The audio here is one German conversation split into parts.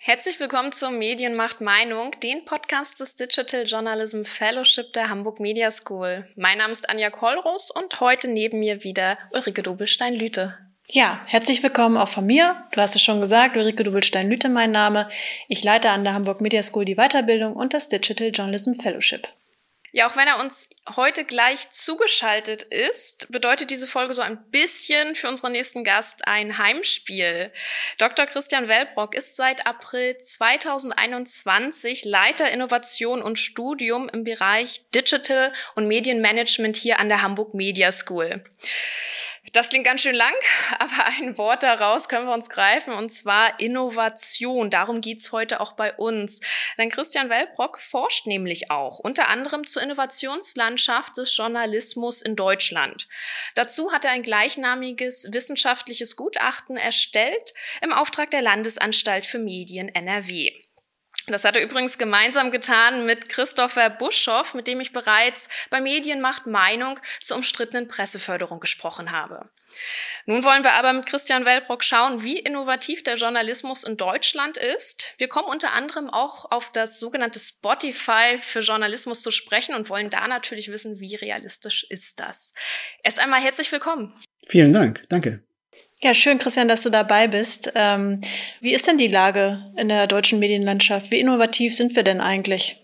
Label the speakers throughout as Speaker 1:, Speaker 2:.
Speaker 1: Herzlich willkommen zur Medienmacht Meinung, den Podcast des Digital Journalism Fellowship der Hamburg Media School. Mein Name ist Anja Kollros und heute neben mir wieder Ulrike Dobelstein-Lüte.
Speaker 2: Ja, herzlich willkommen auch von mir. Du hast es schon gesagt, Ulrike Dobelstein-Lüte mein Name. Ich leite an der Hamburg Media School die Weiterbildung und das Digital Journalism Fellowship.
Speaker 1: Ja, auch wenn er uns heute gleich zugeschaltet ist, bedeutet diese Folge so ein bisschen für unseren nächsten Gast ein Heimspiel. Dr. Christian Wellbrock ist seit April 2021 Leiter Innovation und Studium im Bereich Digital und Medienmanagement hier an der Hamburg Media School. Das klingt ganz schön lang, aber ein Wort daraus können wir uns greifen, und zwar Innovation. Darum geht's heute auch bei uns. Denn Christian Wellbrock forscht nämlich auch, unter anderem zur Innovationslandschaft des Journalismus in Deutschland. Dazu hat er ein gleichnamiges wissenschaftliches Gutachten erstellt im Auftrag der Landesanstalt für Medien NRW. Das hat er übrigens gemeinsam getan mit Christopher Buschoff, mit dem ich bereits bei Medienmacht Meinung zur umstrittenen Presseförderung gesprochen habe. Nun wollen wir aber mit Christian Wellbrock schauen, wie innovativ der Journalismus in Deutschland ist. Wir kommen unter anderem auch auf das sogenannte Spotify für Journalismus zu sprechen und wollen da natürlich wissen, wie realistisch ist das. Erst einmal herzlich willkommen.
Speaker 3: Vielen Dank. Danke.
Speaker 2: Ja, schön, Christian, dass du dabei bist. Ähm, wie ist denn die Lage in der deutschen Medienlandschaft? Wie innovativ sind wir denn eigentlich?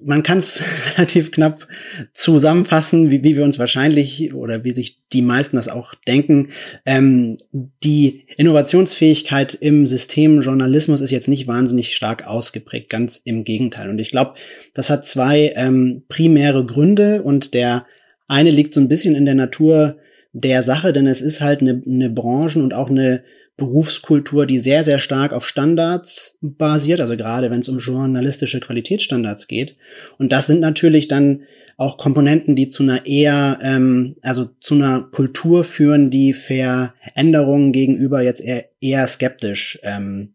Speaker 3: Man kann es relativ knapp zusammenfassen, wie, wie wir uns wahrscheinlich oder wie sich die meisten das auch denken. Ähm, die Innovationsfähigkeit im System Journalismus ist jetzt nicht wahnsinnig stark ausgeprägt, ganz im Gegenteil. Und ich glaube, das hat zwei ähm, primäre Gründe und der eine liegt so ein bisschen in der Natur der Sache, denn es ist halt eine, eine Branchen- und auch eine Berufskultur, die sehr, sehr stark auf Standards basiert, also gerade wenn es um journalistische Qualitätsstandards geht. Und das sind natürlich dann auch Komponenten, die zu einer eher, ähm, also zu einer Kultur führen, die Veränderungen gegenüber jetzt eher, eher skeptisch ähm,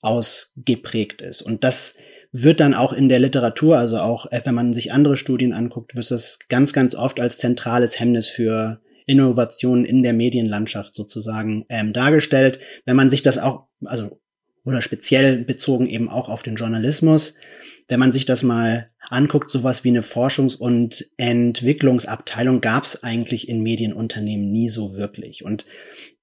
Speaker 3: ausgeprägt ist. Und das wird dann auch in der Literatur, also auch äh, wenn man sich andere Studien anguckt, wird das ganz, ganz oft als zentrales Hemmnis für Innovationen in der Medienlandschaft sozusagen ähm, dargestellt. Wenn man sich das auch, also oder speziell bezogen eben auch auf den Journalismus, wenn man sich das mal anguckt, sowas wie eine Forschungs- und Entwicklungsabteilung gab es eigentlich in Medienunternehmen nie so wirklich. Und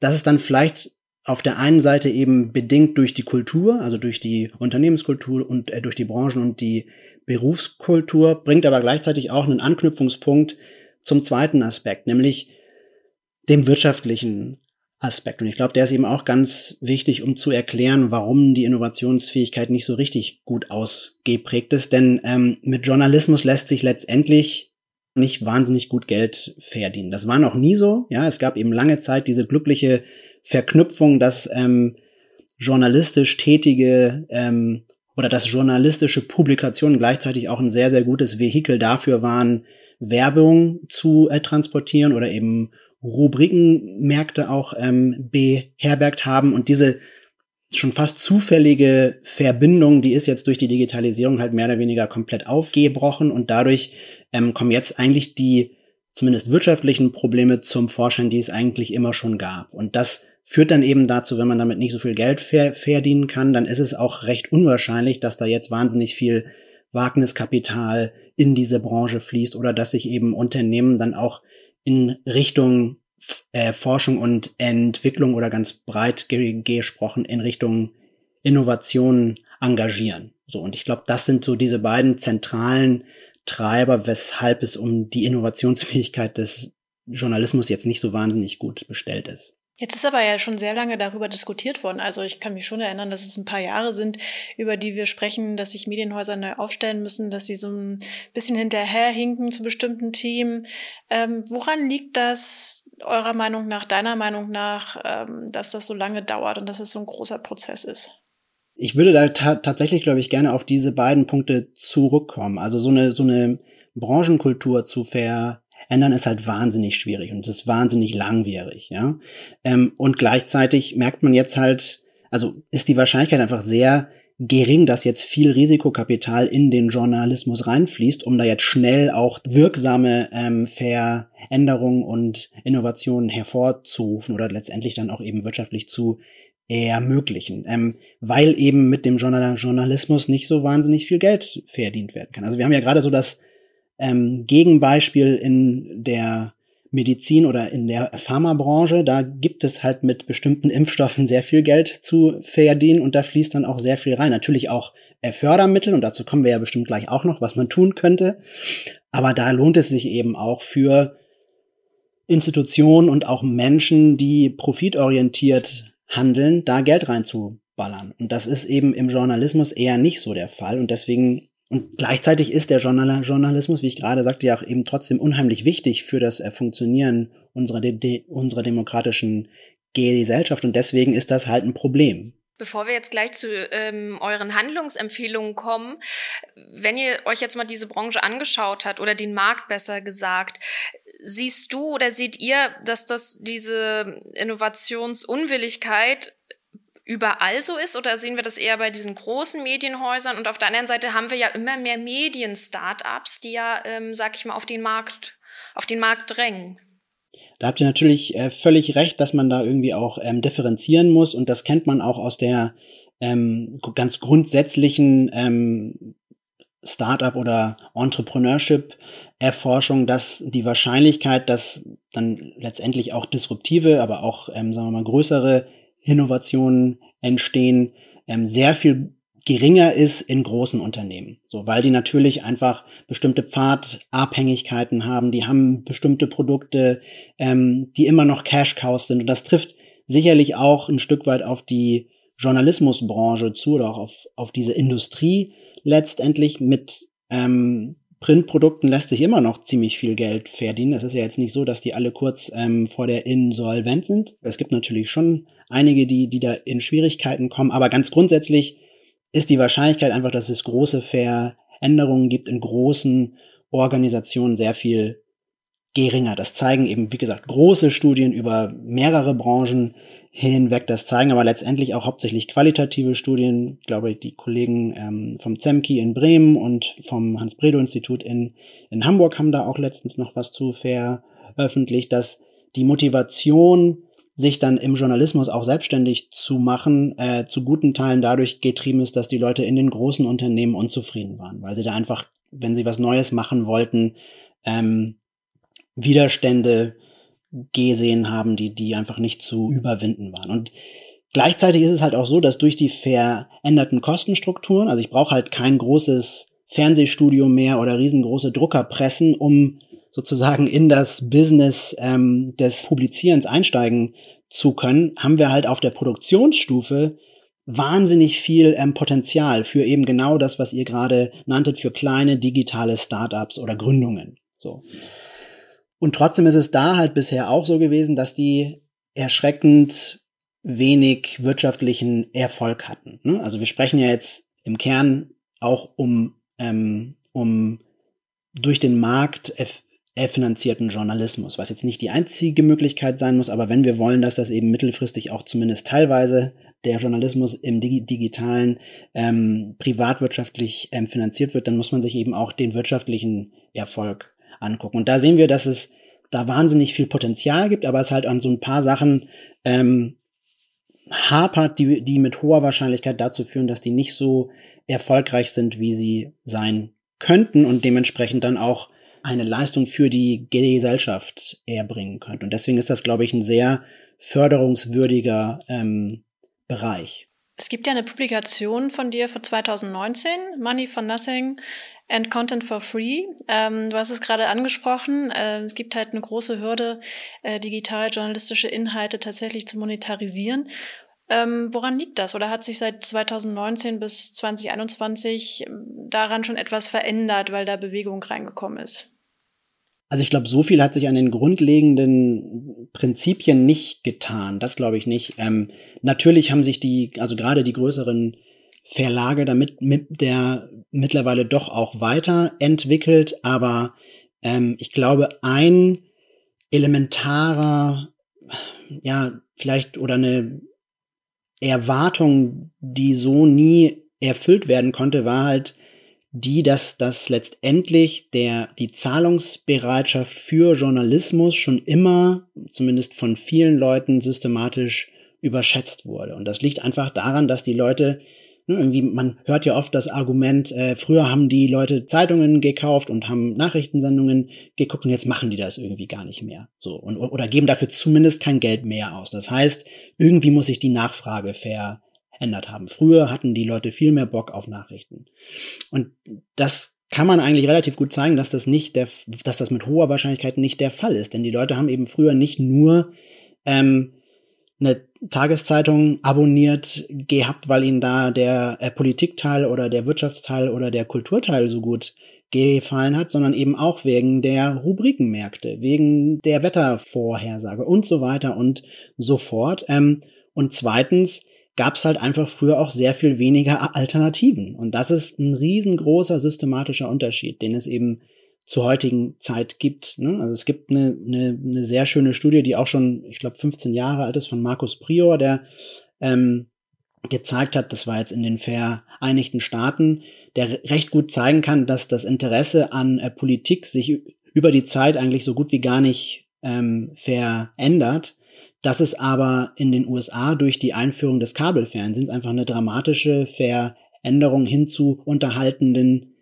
Speaker 3: das ist dann vielleicht auf der einen Seite eben bedingt durch die Kultur, also durch die Unternehmenskultur und äh, durch die Branchen und die Berufskultur, bringt aber gleichzeitig auch einen Anknüpfungspunkt zum zweiten Aspekt, nämlich dem wirtschaftlichen Aspekt. Und ich glaube, der ist eben auch ganz wichtig, um zu erklären, warum die Innovationsfähigkeit nicht so richtig gut ausgeprägt ist. Denn ähm, mit Journalismus lässt sich letztendlich nicht wahnsinnig gut Geld verdienen. Das war noch nie so. Ja, es gab eben lange Zeit diese glückliche Verknüpfung, dass ähm, journalistisch tätige ähm, oder dass journalistische Publikationen gleichzeitig auch ein sehr, sehr gutes Vehikel dafür waren, Werbung zu äh, transportieren oder eben Rubrikenmärkte auch ähm, beherbergt haben und diese schon fast zufällige Verbindung, die ist jetzt durch die Digitalisierung halt mehr oder weniger komplett aufgebrochen und dadurch ähm, kommen jetzt eigentlich die zumindest wirtschaftlichen Probleme zum Vorschein, die es eigentlich immer schon gab. Und das führt dann eben dazu, wenn man damit nicht so viel Geld ver verdienen kann, dann ist es auch recht unwahrscheinlich, dass da jetzt wahnsinnig viel Wagniskapital in diese Branche fließt oder dass sich eben Unternehmen dann auch in Richtung äh, Forschung und Entwicklung oder ganz breit ge gesprochen in Richtung Innovation engagieren. So, und ich glaube, das sind so diese beiden zentralen Treiber, weshalb es um die Innovationsfähigkeit des Journalismus jetzt nicht so wahnsinnig gut bestellt ist.
Speaker 2: Jetzt ist aber ja schon sehr lange darüber diskutiert worden. Also ich kann mich schon erinnern, dass es ein paar Jahre sind, über die wir sprechen, dass sich Medienhäuser neu aufstellen müssen, dass sie so ein bisschen hinterherhinken zu bestimmten Themen. Ähm, woran liegt das eurer Meinung nach, deiner Meinung nach, ähm, dass das so lange dauert und dass es so ein großer Prozess ist?
Speaker 3: Ich würde da ta tatsächlich, glaube ich, gerne auf diese beiden Punkte zurückkommen. Also so eine, so eine Branchenkultur zu ver ändern ist halt wahnsinnig schwierig und es ist wahnsinnig langwierig, ja. Ähm, und gleichzeitig merkt man jetzt halt, also ist die Wahrscheinlichkeit einfach sehr gering, dass jetzt viel Risikokapital in den Journalismus reinfließt, um da jetzt schnell auch wirksame ähm, Veränderungen und Innovationen hervorzurufen oder letztendlich dann auch eben wirtschaftlich zu ermöglichen, ähm, weil eben mit dem Journal Journalismus nicht so wahnsinnig viel Geld verdient werden kann. Also wir haben ja gerade so das ähm, Gegenbeispiel in der Medizin oder in der Pharmabranche, da gibt es halt mit bestimmten Impfstoffen sehr viel Geld zu verdienen und da fließt dann auch sehr viel rein. Natürlich auch äh, Fördermittel und dazu kommen wir ja bestimmt gleich auch noch, was man tun könnte. Aber da lohnt es sich eben auch für Institutionen und auch Menschen, die profitorientiert handeln, da Geld reinzuballern. Und das ist eben im Journalismus eher nicht so der Fall. Und deswegen und gleichzeitig ist der Journalismus, wie ich gerade sagte, ja auch eben trotzdem unheimlich wichtig für das äh, Funktionieren unserer, de unserer demokratischen Gesellschaft. Und deswegen ist das halt ein Problem.
Speaker 1: Bevor wir jetzt gleich zu ähm, euren Handlungsempfehlungen kommen, wenn ihr euch jetzt mal diese Branche angeschaut habt oder den Markt besser gesagt, siehst du oder seht ihr, dass das diese Innovationsunwilligkeit überall so ist oder sehen wir das eher bei diesen großen Medienhäusern? Und auf der anderen Seite haben wir ja immer mehr Medien-Startups, die ja, ähm, sag ich mal, auf den Markt, auf den Markt drängen.
Speaker 3: Da habt ihr natürlich äh, völlig recht, dass man da irgendwie auch ähm, differenzieren muss und das kennt man auch aus der ähm, ganz grundsätzlichen ähm, Startup oder Entrepreneurship Erforschung, dass die Wahrscheinlichkeit, dass dann letztendlich auch disruptive, aber auch, ähm, sagen wir mal, größere Innovationen entstehen, ähm, sehr viel geringer ist in großen Unternehmen. So, weil die natürlich einfach bestimmte Pfadabhängigkeiten haben, die haben bestimmte Produkte, ähm, die immer noch Cash-Cows sind. Und das trifft sicherlich auch ein Stück weit auf die Journalismusbranche zu oder auch auf, auf diese Industrie letztendlich mit ähm, Printprodukten lässt sich immer noch ziemlich viel Geld verdienen. Es ist ja jetzt nicht so, dass die alle kurz ähm, vor der Insolvent sind. Es gibt natürlich schon einige, die, die da in Schwierigkeiten kommen, aber ganz grundsätzlich ist die Wahrscheinlichkeit einfach, dass es große Veränderungen gibt in großen Organisationen sehr viel geringer. Das zeigen eben, wie gesagt, große Studien über mehrere Branchen hinweg. Das zeigen aber letztendlich auch hauptsächlich qualitative Studien. Ich glaube, die Kollegen ähm, vom ZEMKI in Bremen und vom Hans-Bredow-Institut in, in Hamburg haben da auch letztens noch was zu veröffentlicht, dass die Motivation sich dann im Journalismus auch selbstständig zu machen, äh, zu guten Teilen dadurch getrieben ist, dass die Leute in den großen Unternehmen unzufrieden waren, weil sie da einfach, wenn sie was Neues machen wollten, ähm, Widerstände gesehen haben, die, die einfach nicht zu überwinden waren. Und gleichzeitig ist es halt auch so, dass durch die veränderten Kostenstrukturen, also ich brauche halt kein großes Fernsehstudio mehr oder riesengroße Druckerpressen, um sozusagen in das Business ähm, des Publizierens einsteigen zu können, haben wir halt auf der Produktionsstufe wahnsinnig viel ähm, Potenzial für eben genau das, was ihr gerade nanntet, für kleine digitale Startups oder Gründungen. So. Und trotzdem ist es da halt bisher auch so gewesen, dass die erschreckend wenig wirtschaftlichen Erfolg hatten. Ne? Also wir sprechen ja jetzt im Kern auch um, ähm, um durch den Markt finanzierten Journalismus, was jetzt nicht die einzige Möglichkeit sein muss, aber wenn wir wollen, dass das eben mittelfristig auch zumindest teilweise der Journalismus im digitalen ähm, privatwirtschaftlich ähm, finanziert wird, dann muss man sich eben auch den wirtschaftlichen Erfolg angucken. Und da sehen wir, dass es da wahnsinnig viel Potenzial gibt, aber es halt an so ein paar Sachen ähm, hapert, die, die mit hoher Wahrscheinlichkeit dazu führen, dass die nicht so erfolgreich sind, wie sie sein könnten und dementsprechend dann auch eine Leistung für die Gesellschaft erbringen könnte. Und deswegen ist das, glaube ich, ein sehr förderungswürdiger ähm, Bereich.
Speaker 2: Es gibt ja eine Publikation von dir von 2019, Money for Nothing and Content for Free. Ähm, du hast es gerade angesprochen. Äh, es gibt halt eine große Hürde, äh, digital journalistische Inhalte tatsächlich zu monetarisieren. Ähm, woran liegt das? Oder hat sich seit 2019 bis 2021 ähm, daran schon etwas verändert, weil da Bewegung reingekommen ist?
Speaker 3: Also ich glaube, so viel hat sich an den grundlegenden Prinzipien nicht getan. Das glaube ich nicht. Ähm, natürlich haben sich die, also gerade die größeren Verlage damit mit der mittlerweile doch auch weiterentwickelt, aber ähm, ich glaube, ein elementarer, ja, vielleicht oder eine Erwartung, die so nie erfüllt werden konnte, war halt, die, dass das letztendlich der, die Zahlungsbereitschaft für Journalismus schon immer, zumindest von vielen Leuten, systematisch überschätzt wurde. Und das liegt einfach daran, dass die Leute ne, irgendwie, man hört ja oft das Argument, äh, früher haben die Leute Zeitungen gekauft und haben Nachrichtensendungen geguckt und jetzt machen die das irgendwie gar nicht mehr. So und oder geben dafür zumindest kein Geld mehr aus. Das heißt, irgendwie muss sich die Nachfrage verändert haben. Früher hatten die Leute viel mehr Bock auf Nachrichten. Und das kann man eigentlich relativ gut zeigen, dass das nicht der, dass das mit hoher Wahrscheinlichkeit nicht der Fall ist. Denn die Leute haben eben früher nicht nur ähm, eine Tageszeitung abonniert gehabt, weil ihnen da der äh, Politikteil oder der Wirtschaftsteil oder der Kulturteil so gut gefallen hat, sondern eben auch wegen der Rubrikenmärkte, wegen der Wettervorhersage und so weiter und so fort. Ähm, und zweitens gab es halt einfach früher auch sehr viel weniger Alternativen. Und das ist ein riesengroßer systematischer Unterschied, den es eben zur heutigen Zeit gibt. Ne? Also es gibt eine, eine, eine sehr schöne Studie, die auch schon, ich glaube, 15 Jahre alt ist von Markus Prior, der ähm, gezeigt hat, das war jetzt in den Vereinigten Staaten, der recht gut zeigen kann, dass das Interesse an äh, Politik sich über die Zeit eigentlich so gut wie gar nicht ähm, verändert. Dass es aber in den USA durch die Einführung des Kabelfernsehens einfach eine dramatische Veränderung hin zu unterhaltenden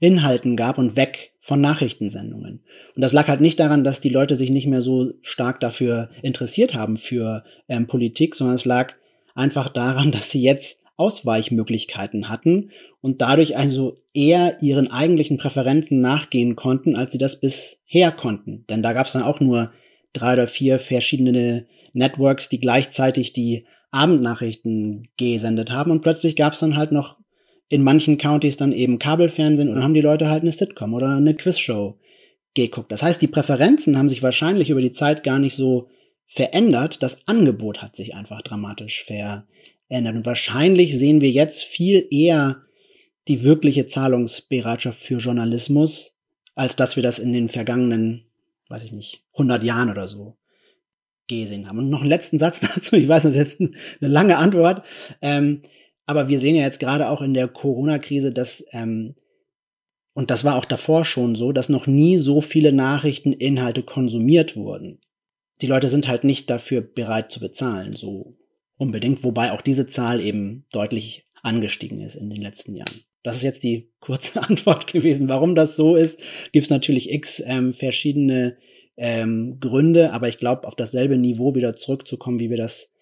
Speaker 3: Inhalten gab und weg von Nachrichtensendungen. Und das lag halt nicht daran, dass die Leute sich nicht mehr so stark dafür interessiert haben für ähm, Politik, sondern es lag einfach daran, dass sie jetzt Ausweichmöglichkeiten hatten und dadurch also eher ihren eigentlichen Präferenzen nachgehen konnten, als sie das bisher konnten. Denn da gab es dann auch nur drei oder vier verschiedene Networks, die gleichzeitig die Abendnachrichten gesendet haben und plötzlich gab es dann halt noch in manchen Countys dann eben Kabelfernsehen und dann haben die Leute halt eine Sitcom oder eine Quizshow geguckt. Das heißt, die Präferenzen haben sich wahrscheinlich über die Zeit gar nicht so verändert. Das Angebot hat sich einfach dramatisch verändert. Und wahrscheinlich sehen wir jetzt viel eher die wirkliche Zahlungsbereitschaft für Journalismus, als dass wir das in den vergangenen, weiß ich nicht, 100 Jahren oder so gesehen haben. Und noch einen letzten Satz dazu. Ich weiß, das ist jetzt eine lange Antwort. Ähm, aber wir sehen ja jetzt gerade auch in der Corona-Krise, dass, ähm, und das war auch davor schon so, dass noch nie so viele Nachrichteninhalte konsumiert wurden. Die Leute sind halt nicht dafür bereit zu bezahlen, so unbedingt, wobei auch diese Zahl eben deutlich angestiegen ist in den letzten Jahren. Das ist jetzt die kurze Antwort gewesen. Warum das so ist, gibt es natürlich x ähm, verschiedene ähm, Gründe, aber ich glaube, auf dasselbe Niveau wieder zurückzukommen, wie wir das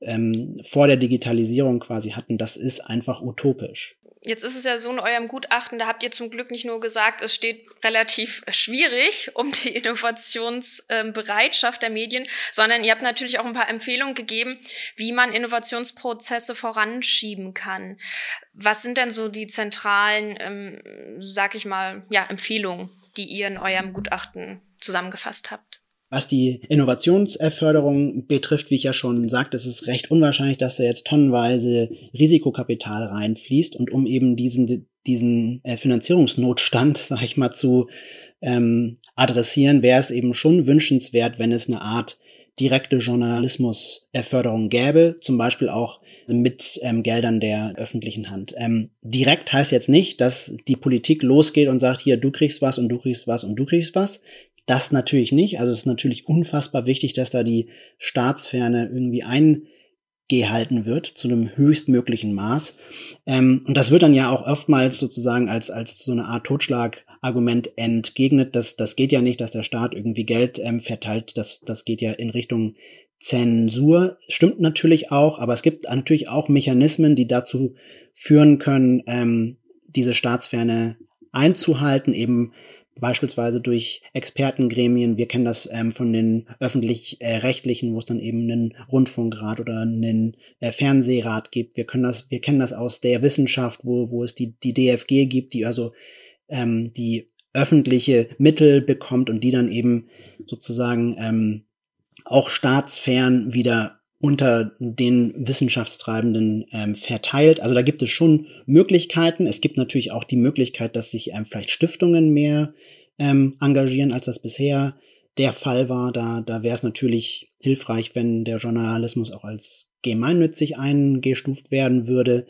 Speaker 3: ähm, vor der Digitalisierung quasi hatten, das ist einfach utopisch.
Speaker 1: Jetzt ist es ja so in eurem Gutachten, da habt ihr zum Glück nicht nur gesagt, es steht relativ schwierig um die Innovationsbereitschaft der Medien, sondern ihr habt natürlich auch ein paar Empfehlungen gegeben, wie man Innovationsprozesse voranschieben kann. Was sind denn so die zentralen, ähm, sag ich mal, ja, Empfehlungen, die ihr in eurem Gutachten zusammengefasst habt?
Speaker 3: Was die Innovationsförderung betrifft, wie ich ja schon sagte, es ist recht unwahrscheinlich, dass da jetzt tonnenweise Risikokapital reinfließt und um eben diesen, diesen äh, Finanzierungsnotstand, sag ich mal, zu ähm, adressieren, wäre es eben schon wünschenswert, wenn es eine Art direkte Journalismusförderung gäbe, zum Beispiel auch mit ähm, Geldern der öffentlichen Hand. Ähm, direkt heißt jetzt nicht, dass die Politik losgeht und sagt, hier, du kriegst was und du kriegst was und du kriegst was. Das natürlich nicht. Also es ist natürlich unfassbar wichtig, dass da die Staatsferne irgendwie eingehalten wird zu einem höchstmöglichen Maß. Ähm, und das wird dann ja auch oftmals sozusagen als, als so eine Art Totschlagargument entgegnet. Das, das geht ja nicht, dass der Staat irgendwie Geld ähm, verteilt. Das, das geht ja in Richtung Zensur. Stimmt natürlich auch, aber es gibt natürlich auch Mechanismen, die dazu führen können, ähm, diese Staatsferne einzuhalten, eben beispielsweise durch Expertengremien. Wir kennen das ähm, von den öffentlich-rechtlichen, äh, wo es dann eben einen Rundfunkrat oder einen äh, Fernsehrat gibt. Wir können das, wir kennen das aus der Wissenschaft, wo, wo es die, die DFG gibt, die also ähm, die öffentliche Mittel bekommt und die dann eben sozusagen ähm, auch staatsfern wieder unter den Wissenschaftstreibenden ähm, verteilt. Also da gibt es schon Möglichkeiten. Es gibt natürlich auch die Möglichkeit, dass sich ähm, vielleicht Stiftungen mehr ähm, engagieren, als das bisher der Fall war. Da, da wäre es natürlich hilfreich, wenn der Journalismus auch als gemeinnützig eingestuft werden würde.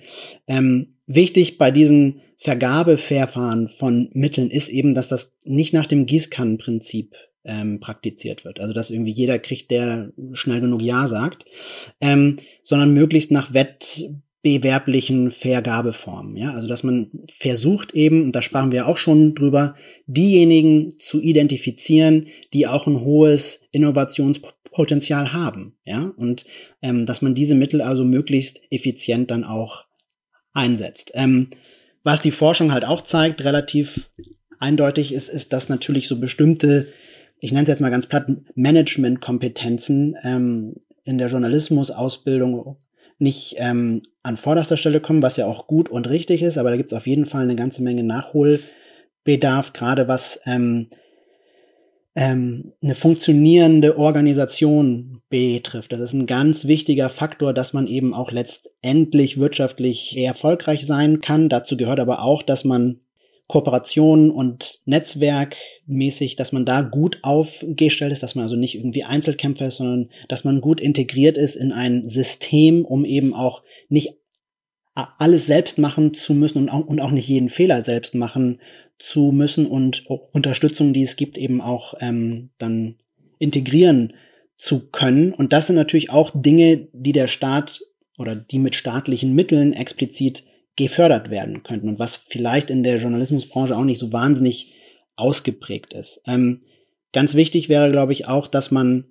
Speaker 3: Ähm, wichtig bei diesen Vergabeverfahren von Mitteln ist eben, dass das nicht nach dem Gießkannenprinzip ähm, praktiziert wird. Also dass irgendwie jeder kriegt, der schnell genug Ja sagt, ähm, sondern möglichst nach wettbewerblichen Vergabeformen. Ja? Also dass man versucht eben, und da sprachen wir auch schon drüber, diejenigen zu identifizieren, die auch ein hohes Innovationspotenzial haben. Ja? Und ähm, dass man diese Mittel also möglichst effizient dann auch einsetzt. Ähm, was die Forschung halt auch zeigt, relativ eindeutig ist, ist, dass natürlich so bestimmte ich nenne es jetzt mal ganz platt, Managementkompetenzen ähm, in der Journalismusausbildung nicht ähm, an vorderster Stelle kommen, was ja auch gut und richtig ist, aber da gibt es auf jeden Fall eine ganze Menge Nachholbedarf, gerade was ähm, ähm, eine funktionierende Organisation betrifft. Das ist ein ganz wichtiger Faktor, dass man eben auch letztendlich wirtschaftlich erfolgreich sein kann. Dazu gehört aber auch, dass man Kooperation und Netzwerkmäßig, dass man da gut aufgestellt ist, dass man also nicht irgendwie Einzelkämpfer ist, sondern dass man gut integriert ist in ein System, um eben auch nicht alles selbst machen zu müssen und auch, und auch nicht jeden Fehler selbst machen zu müssen und Unterstützung, die es gibt, eben auch ähm, dann integrieren zu können. Und das sind natürlich auch Dinge, die der Staat oder die mit staatlichen Mitteln explizit gefördert werden könnten und was vielleicht in der Journalismusbranche auch nicht so wahnsinnig ausgeprägt ist. Ähm, ganz wichtig wäre, glaube ich, auch, dass man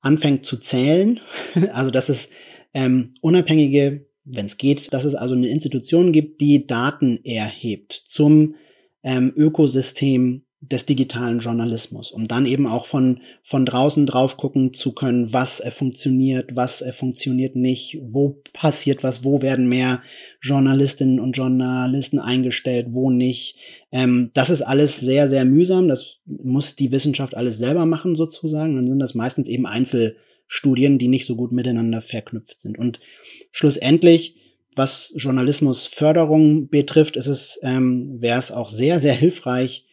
Speaker 3: anfängt zu zählen, also dass es ähm, unabhängige, wenn es geht, dass es also eine Institution gibt, die Daten erhebt zum ähm, Ökosystem des digitalen Journalismus, um dann eben auch von, von draußen drauf gucken zu können, was äh, funktioniert, was äh, funktioniert nicht, wo passiert was, wo werden mehr Journalistinnen und Journalisten eingestellt, wo nicht. Ähm, das ist alles sehr, sehr mühsam. Das muss die Wissenschaft alles selber machen sozusagen. Dann sind das meistens eben Einzelstudien, die nicht so gut miteinander verknüpft sind. Und schlussendlich was Journalismusförderung betrifft, ist es, ähm, wäre es auch sehr, sehr hilfreich,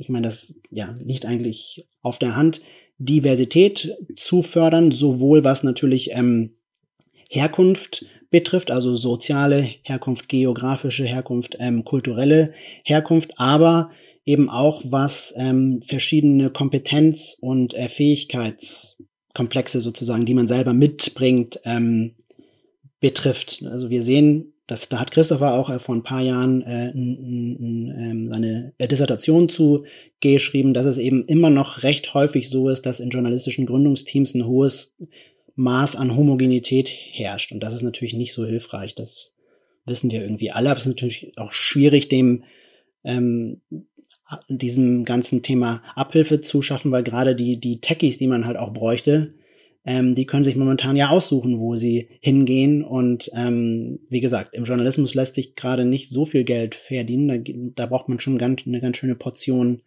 Speaker 3: ich meine, das ja, liegt eigentlich auf der Hand, Diversität zu fördern, sowohl was natürlich ähm, Herkunft betrifft, also soziale Herkunft, geografische Herkunft, ähm, kulturelle Herkunft, aber eben auch was ähm, verschiedene Kompetenz- und äh, Fähigkeitskomplexe sozusagen, die man selber mitbringt, ähm, betrifft. Also wir sehen das, da hat Christopher auch äh, vor ein paar Jahren äh, n, n, ähm, seine Dissertation zu geschrieben, dass es eben immer noch recht häufig so ist, dass in journalistischen Gründungsteams ein hohes Maß an Homogenität herrscht. Und das ist natürlich nicht so hilfreich. Das wissen wir irgendwie alle. Aber es ist natürlich auch schwierig, dem ähm, diesem ganzen Thema Abhilfe zu schaffen, weil gerade die, die Techies, die man halt auch bräuchte, ähm, die können sich momentan ja aussuchen, wo sie hingehen. Und ähm, wie gesagt, im Journalismus lässt sich gerade nicht so viel Geld verdienen. Da, da braucht man schon ganz, eine ganz schöne Portion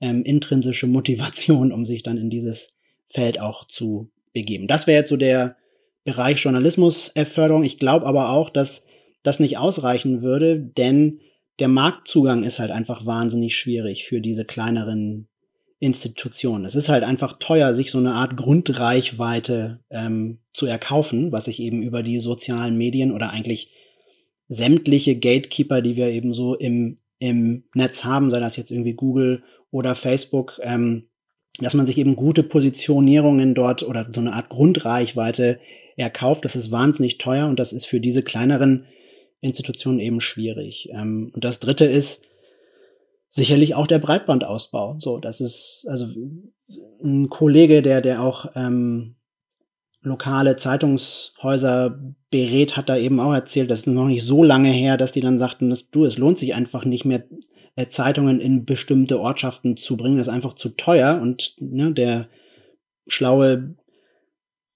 Speaker 3: ähm, intrinsische Motivation, um sich dann in dieses Feld auch zu begeben. Das wäre jetzt so der Bereich Journalismusförderung. Ich glaube aber auch, dass das nicht ausreichen würde, denn der Marktzugang ist halt einfach wahnsinnig schwierig für diese kleineren Institution. Es ist halt einfach teuer, sich so eine Art Grundreichweite ähm, zu erkaufen, was sich eben über die sozialen Medien oder eigentlich sämtliche Gatekeeper, die wir eben so im, im Netz haben, sei das jetzt irgendwie Google oder Facebook, ähm, dass man sich eben gute Positionierungen dort oder so eine Art Grundreichweite erkauft. Das ist wahnsinnig teuer und das ist für diese kleineren Institutionen eben schwierig. Ähm, und das dritte ist, sicherlich auch der Breitbandausbau. So, das ist also ein Kollege, der der auch ähm, lokale Zeitungshäuser berät, hat da eben auch erzählt, das ist noch nicht so lange her, dass die dann sagten, dass, du, es lohnt sich einfach nicht mehr äh, Zeitungen in bestimmte Ortschaften zu bringen, das ist einfach zu teuer und ne, der schlaue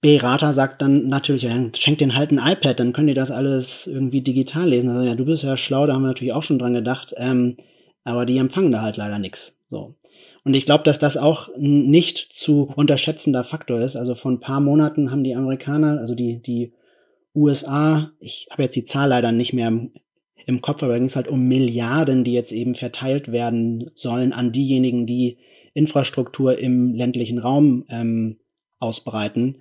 Speaker 3: Berater sagt dann natürlich, ja, schenkt den halt ein iPad, dann können die das alles irgendwie digital lesen. Also ja, du bist ja schlau, da haben wir natürlich auch schon dran gedacht. Ähm, aber die empfangen da halt leider nichts. So. Und ich glaube, dass das auch nicht zu unterschätzender Faktor ist. Also vor ein paar Monaten haben die Amerikaner, also die, die USA, ich habe jetzt die Zahl leider nicht mehr im, im Kopf, aber da ging es halt um Milliarden, die jetzt eben verteilt werden sollen an diejenigen, die Infrastruktur im ländlichen Raum ähm, ausbreiten.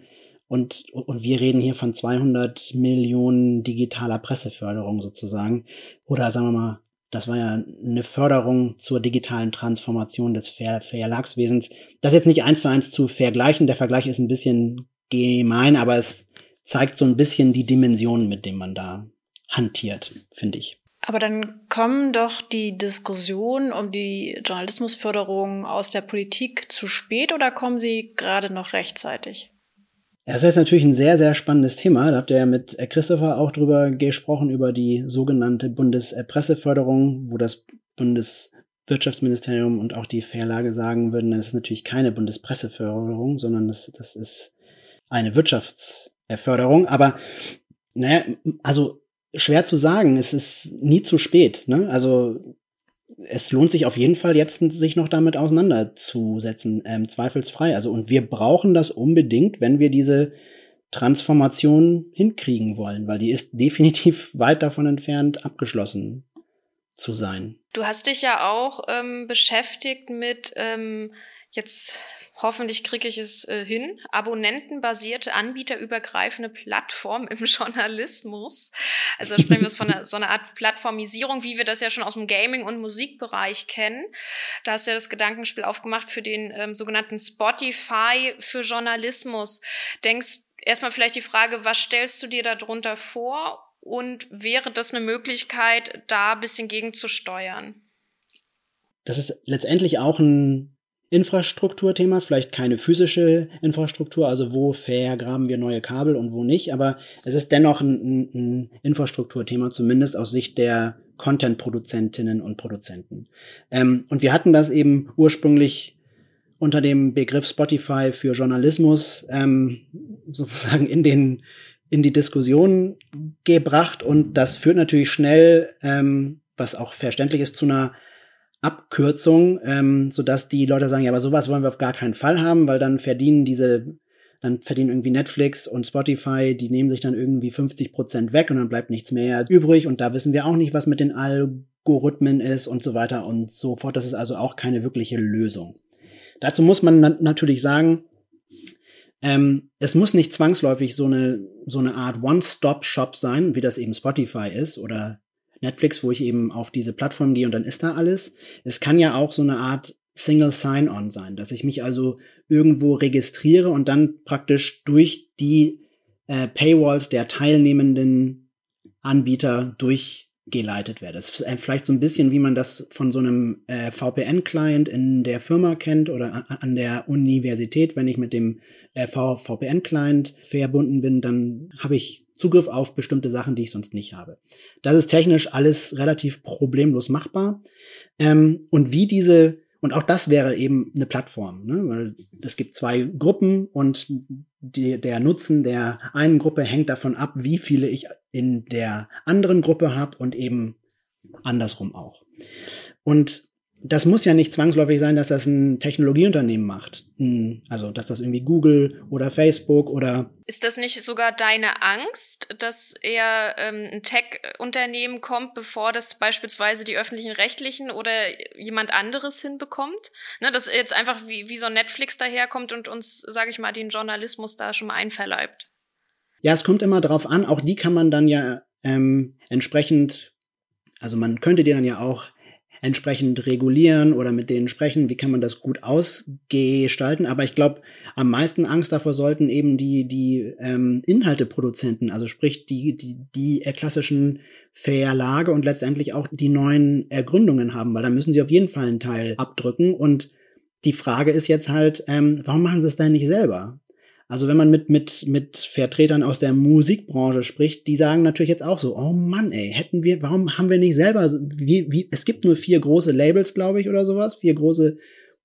Speaker 3: Und, und wir reden hier von 200 Millionen digitaler Presseförderung sozusagen. Oder sagen wir mal Das war ja eine Förderung zur digitalen Transformation des Ver Verlagswesens. Das jetzt nicht eins zu eins zu vergleichen. Der Vergleich ist ein bisschen gemein, aber es zeigt so ein bisschen die Dimensionen, mit denen man da hantiert, finde ich.
Speaker 2: Aber dann kommen doch die Diskussionen um die Journalismusförderung aus der Politik zu spät oder kommen sie gerade noch rechtzeitig?
Speaker 3: Das ist natürlich ein sehr, sehr spannendes Thema. Da habt ihr ja mit Christopher auch drüber gesprochen, über die sogenannte Bundespresseförderung, wo das Bundeswirtschaftsministerium und auch die Verlage sagen würden, das ist natürlich keine Bundespresseförderung, sondern das, das ist eine Wirtschaftsförderung. Aber naja, also schwer zu sagen. Es ist nie zu spät. Ne? Also es lohnt sich auf jeden Fall jetzt, sich noch damit auseinanderzusetzen, ähm, zweifelsfrei. Also und wir brauchen das unbedingt, wenn wir diese Transformation hinkriegen wollen, weil die ist definitiv weit davon entfernt, abgeschlossen zu sein.
Speaker 1: Du hast dich ja auch ähm, beschäftigt mit ähm, jetzt hoffentlich kriege ich es äh, hin, abonnentenbasierte, anbieterübergreifende Plattform im Journalismus. Also sprechen wir von einer, so einer Art Plattformisierung, wie wir das ja schon aus dem Gaming- und Musikbereich kennen. Da hast du ja das Gedankenspiel aufgemacht für den ähm, sogenannten Spotify für Journalismus. Denkst erstmal vielleicht die Frage, was stellst du dir darunter vor? Und wäre das eine Möglichkeit, da ein bisschen gegenzusteuern?
Speaker 3: Das ist letztendlich auch ein Infrastrukturthema, vielleicht keine physische Infrastruktur, also wo vergraben wir neue Kabel und wo nicht, aber es ist dennoch ein, ein Infrastrukturthema, zumindest aus Sicht der Content-Produzentinnen und Produzenten. Ähm, und wir hatten das eben ursprünglich unter dem Begriff Spotify für Journalismus ähm, sozusagen in den in die Diskussion gebracht und das führt natürlich schnell, ähm, was auch verständlich ist, zu einer Abkürzung, ähm, sodass die Leute sagen, ja, aber sowas wollen wir auf gar keinen Fall haben, weil dann verdienen diese, dann verdienen irgendwie Netflix und Spotify, die nehmen sich dann irgendwie 50 Prozent weg und dann bleibt nichts mehr übrig und da wissen wir auch nicht, was mit den Algorithmen ist und so weiter und so fort. Das ist also auch keine wirkliche Lösung. Dazu muss man na natürlich sagen, ähm, es muss nicht zwangsläufig so eine, so eine Art One-Stop-Shop sein, wie das eben Spotify ist oder Netflix, wo ich eben auf diese Plattform gehe und dann ist da alles. Es kann ja auch so eine Art Single Sign-On sein, dass ich mich also irgendwo registriere und dann praktisch durch die äh, Paywalls der teilnehmenden Anbieter durchgeleitet werde. Das ist äh, vielleicht so ein bisschen, wie man das von so einem äh, VPN-Client in der Firma kennt oder an der Universität. Wenn ich mit dem äh, VPN-Client verbunden bin, dann habe ich Zugriff auf bestimmte Sachen, die ich sonst nicht habe. Das ist technisch alles relativ problemlos machbar. Ähm, und wie diese, und auch das wäre eben eine Plattform, ne? weil es gibt zwei Gruppen und die, der Nutzen der einen Gruppe hängt davon ab, wie viele ich in der anderen Gruppe habe und eben andersrum auch. Und das muss ja nicht zwangsläufig sein, dass das ein Technologieunternehmen macht. Hm, also, dass das irgendwie Google oder Facebook oder.
Speaker 1: Ist das nicht sogar deine Angst, dass eher ähm, ein Tech-Unternehmen kommt, bevor das beispielsweise die öffentlichen Rechtlichen oder jemand anderes hinbekommt? Ne, dass jetzt einfach wie, wie so ein Netflix daherkommt und uns, sage ich mal, den Journalismus da schon mal einverleibt?
Speaker 3: Ja, es kommt immer drauf an. Auch die kann man dann ja ähm, entsprechend, also man könnte dir dann ja auch entsprechend regulieren oder mit denen sprechen, wie kann man das gut ausgestalten. Aber ich glaube, am meisten Angst davor sollten eben die, die ähm, Inhalteproduzenten, also sprich die, die, die klassischen Verlage und letztendlich auch die neuen Ergründungen haben, weil da müssen sie auf jeden Fall einen Teil abdrücken. Und die Frage ist jetzt halt, ähm, warum machen sie es denn nicht selber? Also wenn man mit, mit, mit Vertretern aus der Musikbranche spricht, die sagen natürlich jetzt auch so, oh Mann, ey, hätten wir, warum haben wir nicht selber, wie, wie, es gibt nur vier große Labels, glaube ich, oder sowas, vier große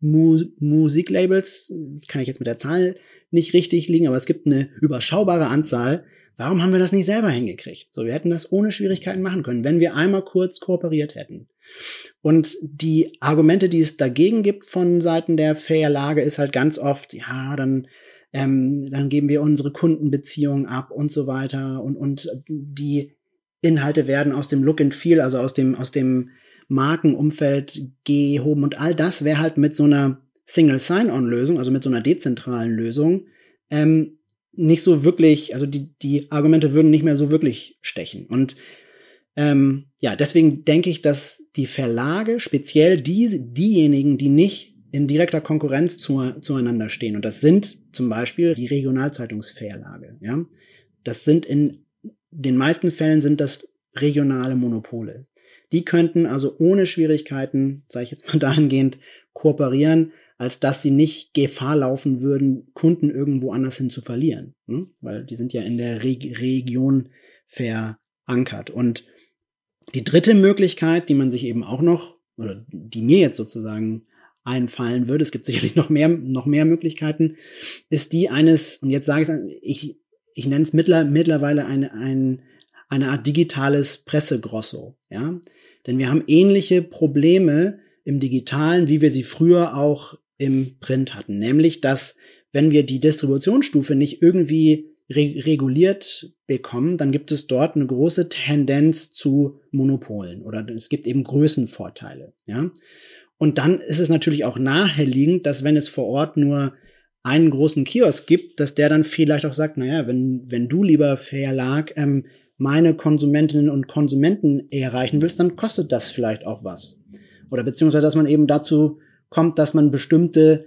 Speaker 3: Mu Musiklabels, kann ich jetzt mit der Zahl nicht richtig liegen, aber es gibt eine überschaubare Anzahl. Warum haben wir das nicht selber hingekriegt? So, wir hätten das ohne Schwierigkeiten machen können, wenn wir einmal kurz kooperiert hätten. Und die Argumente, die es dagegen gibt von Seiten der Verlage, ist halt ganz oft, ja, dann ähm, dann geben wir unsere Kundenbeziehungen ab und so weiter und, und die Inhalte werden aus dem Look and Feel, also aus dem, aus dem Markenumfeld gehoben und all das wäre halt mit so einer Single Sign-On-Lösung, also mit so einer dezentralen Lösung, ähm, nicht so wirklich, also die, die Argumente würden nicht mehr so wirklich stechen. Und ähm, ja, deswegen denke ich, dass die Verlage, speziell die, diejenigen, die nicht in direkter Konkurrenz zu, zueinander stehen, und das sind zum Beispiel die Regionalzeitungsverlage, ja, das sind in den meisten Fällen sind das regionale Monopole. Die könnten also ohne Schwierigkeiten, sage ich jetzt mal dahingehend, kooperieren, als dass sie nicht Gefahr laufen würden, Kunden irgendwo anders hin zu verlieren. Ne? Weil die sind ja in der Re Region verankert. Und die dritte Möglichkeit, die man sich eben auch noch, oder die mir jetzt sozusagen einfallen würde, es gibt sicherlich noch mehr, noch mehr Möglichkeiten, ist die eines, und jetzt sage ich, ich, ich nenne es mittler, mittlerweile eine, ein, eine Art digitales Pressegrosso, ja. Denn wir haben ähnliche Probleme im Digitalen, wie wir sie früher auch im Print hatten. Nämlich, dass wenn wir die Distributionsstufe nicht irgendwie re reguliert bekommen, dann gibt es dort eine große Tendenz zu Monopolen oder es gibt eben Größenvorteile, ja. Und dann ist es natürlich auch naheliegend, dass wenn es vor Ort nur einen großen Kiosk gibt, dass der dann vielleicht auch sagt, naja, wenn, wenn du lieber Verlag ähm, meine Konsumentinnen und Konsumenten erreichen willst, dann kostet das vielleicht auch was. Oder beziehungsweise, dass man eben dazu kommt, dass man bestimmte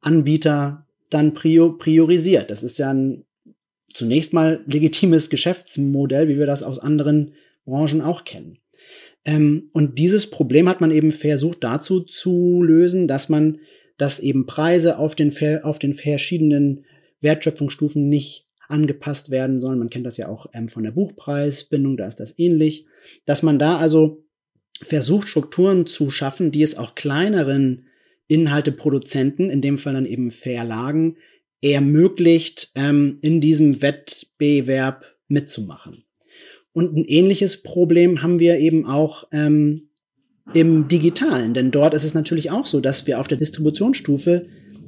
Speaker 3: Anbieter dann priorisiert. Das ist ja ein zunächst mal legitimes Geschäftsmodell, wie wir das aus anderen Branchen auch kennen. Ähm, und dieses Problem hat man eben versucht dazu zu lösen, dass man, dass eben Preise auf den, auf den verschiedenen Wertschöpfungsstufen nicht angepasst werden sollen. Man kennt das ja auch ähm, von der Buchpreisbindung, da ist das ähnlich. Dass man da also versucht, Strukturen zu schaffen, die es auch kleineren Inhalteproduzenten, in dem Fall dann eben Verlagen, ermöglicht, ähm, in diesem Wettbewerb mitzumachen. Und ein ähnliches Problem haben wir eben auch ähm, im Digitalen, denn dort ist es natürlich auch so, dass wir auf der Distributionsstufe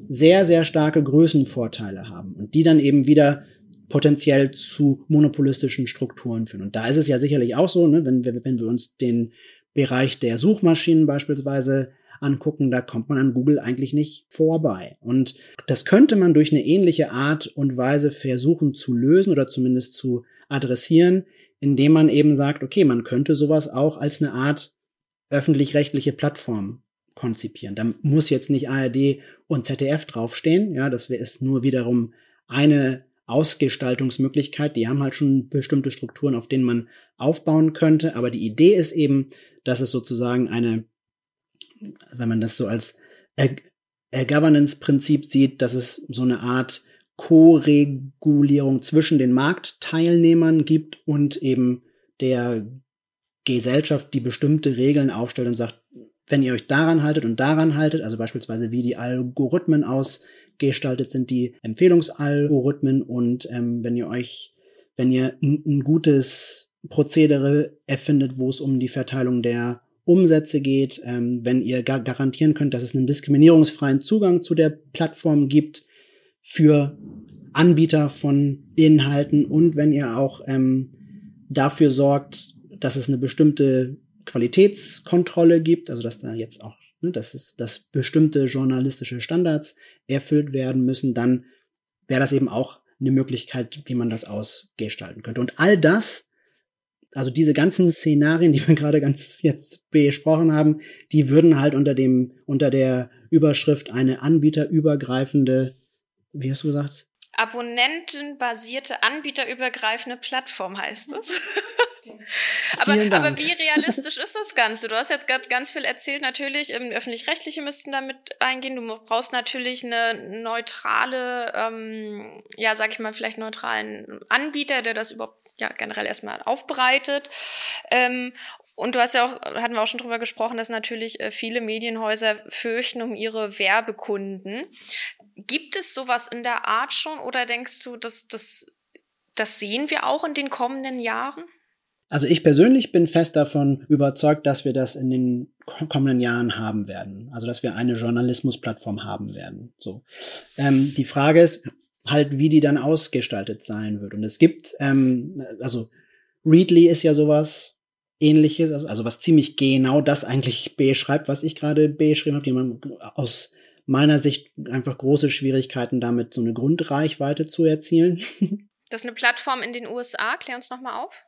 Speaker 3: sehr, sehr starke Größenvorteile haben und die dann eben wieder potenziell zu monopolistischen Strukturen führen. Und da ist es ja sicherlich auch so, ne, wenn, wenn wir uns den Bereich der Suchmaschinen beispielsweise angucken, da kommt man an Google eigentlich nicht vorbei. Und das könnte man durch eine ähnliche Art und Weise versuchen zu lösen oder zumindest zu adressieren, indem man eben sagt, okay, man könnte sowas auch als eine Art öffentlich-rechtliche Plattform konzipieren. Da muss jetzt nicht ARD und ZDF draufstehen, ja, das ist nur wiederum eine Ausgestaltungsmöglichkeit. Die haben halt schon bestimmte Strukturen, auf denen man aufbauen könnte. Aber die Idee ist eben, dass es sozusagen eine wenn man das so als Governance-Prinzip sieht, dass es so eine Art Co-Regulierung zwischen den Marktteilnehmern gibt und eben der Gesellschaft, die bestimmte Regeln aufstellt und sagt, wenn ihr euch daran haltet und daran haltet, also beispielsweise wie die Algorithmen ausgestaltet sind, die Empfehlungsalgorithmen und ähm, wenn ihr euch, wenn ihr ein gutes Prozedere erfindet, wo es um die Verteilung der Umsätze geht, ähm, wenn ihr gar garantieren könnt, dass es einen diskriminierungsfreien Zugang zu der Plattform gibt für Anbieter von Inhalten und wenn ihr auch ähm, dafür sorgt, dass es eine bestimmte Qualitätskontrolle gibt, also dass da jetzt auch, ne, dass es, dass bestimmte journalistische Standards erfüllt werden müssen, dann wäre das eben auch eine Möglichkeit, wie man das ausgestalten könnte. Und all das also diese ganzen Szenarien, die wir gerade ganz jetzt besprochen haben, die würden halt unter dem, unter der Überschrift eine anbieterübergreifende, wie hast du gesagt?
Speaker 1: Abonnentenbasierte, anbieterübergreifende Plattform heißt es. aber, aber wie realistisch ist das Ganze? Du hast jetzt gerade ganz viel erzählt. Natürlich, ähm, öffentlich-rechtliche müssten damit eingehen. Du brauchst natürlich eine neutrale, ähm, ja, sag ich mal, vielleicht neutralen Anbieter, der das überhaupt ja generell erstmal aufbereitet. Ähm, und du hast ja auch, hatten wir auch schon drüber gesprochen, dass natürlich äh, viele Medienhäuser fürchten um ihre Werbekunden. Gibt es sowas in der Art schon oder denkst du, dass das, das sehen wir auch in den kommenden Jahren?
Speaker 3: Also ich persönlich bin fest davon überzeugt, dass wir das in den kommenden Jahren haben werden. Also dass wir eine Journalismusplattform haben werden. So. Ähm, die Frage ist, halt, wie die dann ausgestaltet sein wird. Und es gibt, ähm, also Readly ist ja sowas ähnliches, also, also was ziemlich genau das eigentlich beschreibt, was ich gerade beschrieben habe, die man aus meiner Sicht einfach große Schwierigkeiten damit, so eine Grundreichweite zu erzielen.
Speaker 1: Das ist eine Plattform in den USA, klär uns nochmal auf.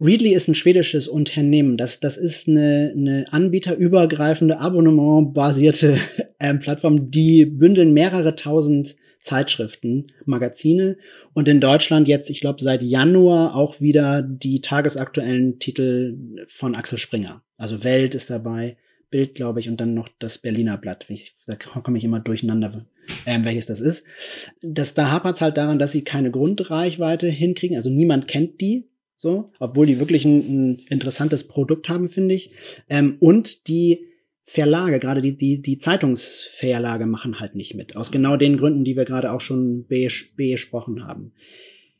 Speaker 3: Readly ist ein schwedisches Unternehmen. Das, das ist eine, eine anbieterübergreifende, abonnementbasierte äh, Plattform, die bündeln mehrere tausend Zeitschriften, Magazine und in Deutschland jetzt, ich glaube, seit Januar auch wieder die tagesaktuellen Titel von Axel Springer. Also Welt ist dabei, Bild, glaube ich, und dann noch das Berliner Blatt. Ich, da komme ich immer durcheinander, ähm, welches das ist. Das, da hapert es halt daran, dass sie keine Grundreichweite hinkriegen. Also niemand kennt die, so, obwohl die wirklich ein, ein interessantes Produkt haben, finde ich. Ähm, und die Verlage, gerade die, die, die Zeitungsverlage machen halt nicht mit. Aus genau den Gründen, die wir gerade auch schon besprochen haben.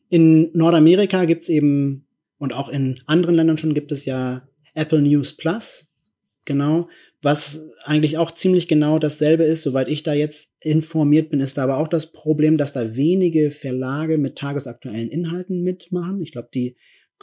Speaker 3: In Nordamerika gibt's eben, und auch in anderen Ländern schon gibt es ja Apple News Plus, genau, was eigentlich auch ziemlich genau dasselbe ist. Soweit ich da jetzt informiert bin, ist da aber auch das Problem, dass da wenige Verlage mit tagesaktuellen Inhalten mitmachen. Ich glaube, die,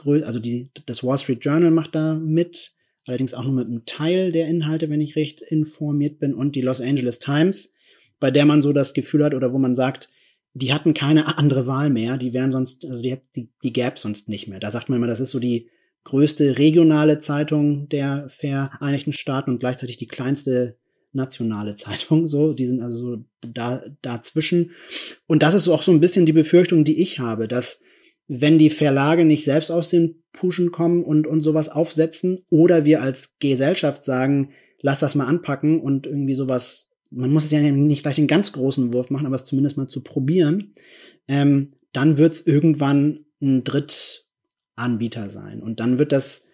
Speaker 3: also die, das Wall Street Journal macht da mit allerdings auch nur mit einem Teil der Inhalte, wenn ich recht informiert bin, und die Los Angeles Times, bei der man so das Gefühl hat oder wo man sagt, die hatten keine andere Wahl mehr, die wären sonst, also die, die, die gäbe sonst nicht mehr. Da sagt man immer, das ist so die größte regionale Zeitung der Vereinigten Staaten und gleichzeitig die kleinste nationale Zeitung, so, die sind also so da, dazwischen. Und das ist auch so ein bisschen die Befürchtung, die ich habe, dass wenn die Verlage nicht selbst aus den Puschen kommen und, und sowas aufsetzen oder wir als Gesellschaft sagen, lass das mal anpacken und irgendwie sowas, man muss es ja nicht gleich den ganz großen Wurf machen, aber es zumindest mal zu probieren, ähm, dann wird es irgendwann ein Drittanbieter sein. Und dann wird das,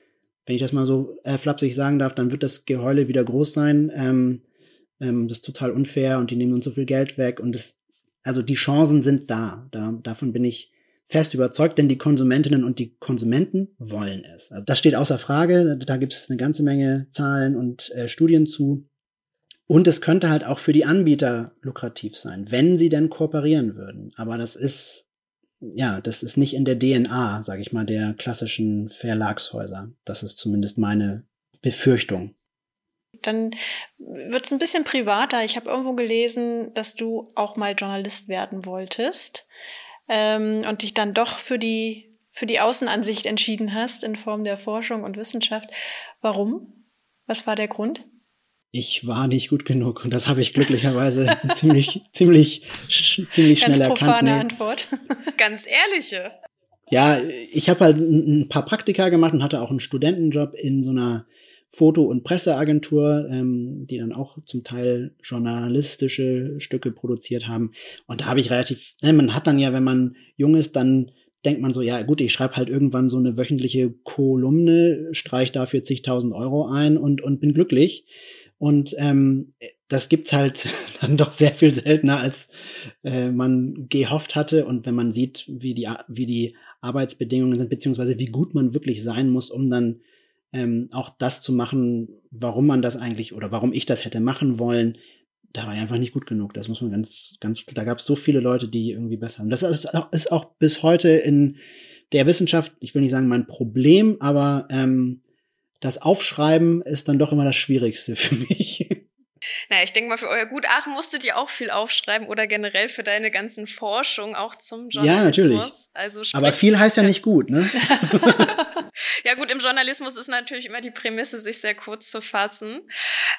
Speaker 3: wenn ich das mal so äh, flapsig sagen darf, dann wird das Geheule wieder groß sein. Ähm, ähm, das ist total unfair und die nehmen uns so viel Geld weg und das, also die Chancen sind da. da davon bin ich fest überzeugt, denn die Konsumentinnen und die Konsumenten wollen es. Also das steht außer Frage, da gibt es eine ganze Menge Zahlen und äh, Studien zu. Und es könnte halt auch für die Anbieter lukrativ sein, wenn sie denn kooperieren würden. Aber das ist, ja, das ist nicht in der DNA, sage ich mal, der klassischen Verlagshäuser. Das ist zumindest meine Befürchtung.
Speaker 2: Dann wird es ein bisschen privater. Ich habe irgendwo gelesen, dass du auch mal Journalist werden wolltest ähm, und dich dann doch für die, für die Außenansicht entschieden hast in Form der Forschung und Wissenschaft. Warum? Was war der Grund?
Speaker 3: Ich war nicht gut genug und das habe ich glücklicherweise ziemlich, ziemlich, ziemlich schnell
Speaker 2: Ganz profane
Speaker 3: erkannt.
Speaker 2: Antwort.
Speaker 1: Ganz ehrliche.
Speaker 3: Ja, ich habe halt ein paar Praktika gemacht und hatte auch einen Studentenjob in so einer Foto- und Presseagentur, ähm, die dann auch zum Teil journalistische Stücke produziert haben. Und da habe ich relativ, ne, man hat dann ja, wenn man jung ist, dann denkt man so, ja gut, ich schreibe halt irgendwann so eine wöchentliche Kolumne, streich dafür zigtausend Euro ein und, und bin glücklich. Und ähm, das gibt's halt dann doch sehr viel seltener, als äh, man gehofft hatte. Und wenn man sieht, wie die, wie die Arbeitsbedingungen sind, beziehungsweise wie gut man wirklich sein muss, um dann ähm, auch das zu machen, warum man das eigentlich oder warum ich das hätte machen wollen, da war ich einfach nicht gut genug. Das muss man ganz, ganz, da gab es so viele Leute, die irgendwie besser haben. Das ist, ist auch bis heute in der Wissenschaft, ich will nicht sagen mein Problem, aber ähm, das Aufschreiben ist dann doch immer das Schwierigste für mich.
Speaker 1: Naja, ich denke mal, für euer Gutachten musstet ihr auch viel aufschreiben oder generell für deine ganzen Forschung auch zum Journalismus.
Speaker 3: Ja, natürlich.
Speaker 1: Also
Speaker 3: Aber viel heißt ja nicht gut, ne?
Speaker 1: ja gut, im Journalismus ist natürlich immer die Prämisse, sich sehr kurz zu fassen.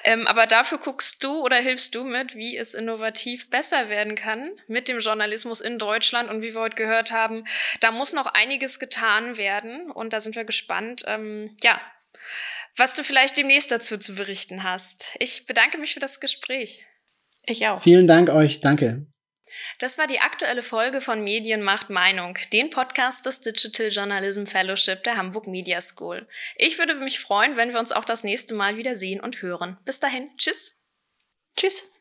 Speaker 1: Ähm, aber dafür guckst du oder hilfst du mit, wie es innovativ besser werden kann mit dem Journalismus in Deutschland. Und wie wir heute gehört haben, da muss noch einiges getan werden. Und da sind wir gespannt. Ähm, ja, was du vielleicht demnächst dazu zu berichten hast. Ich bedanke mich für das Gespräch.
Speaker 2: Ich auch.
Speaker 3: Vielen Dank euch. Danke.
Speaker 1: Das war die aktuelle Folge von Medien macht Meinung, den Podcast des Digital Journalism Fellowship der Hamburg Media School. Ich würde mich freuen, wenn wir uns auch das nächste Mal wieder sehen und hören. Bis dahin, tschüss.
Speaker 2: Tschüss.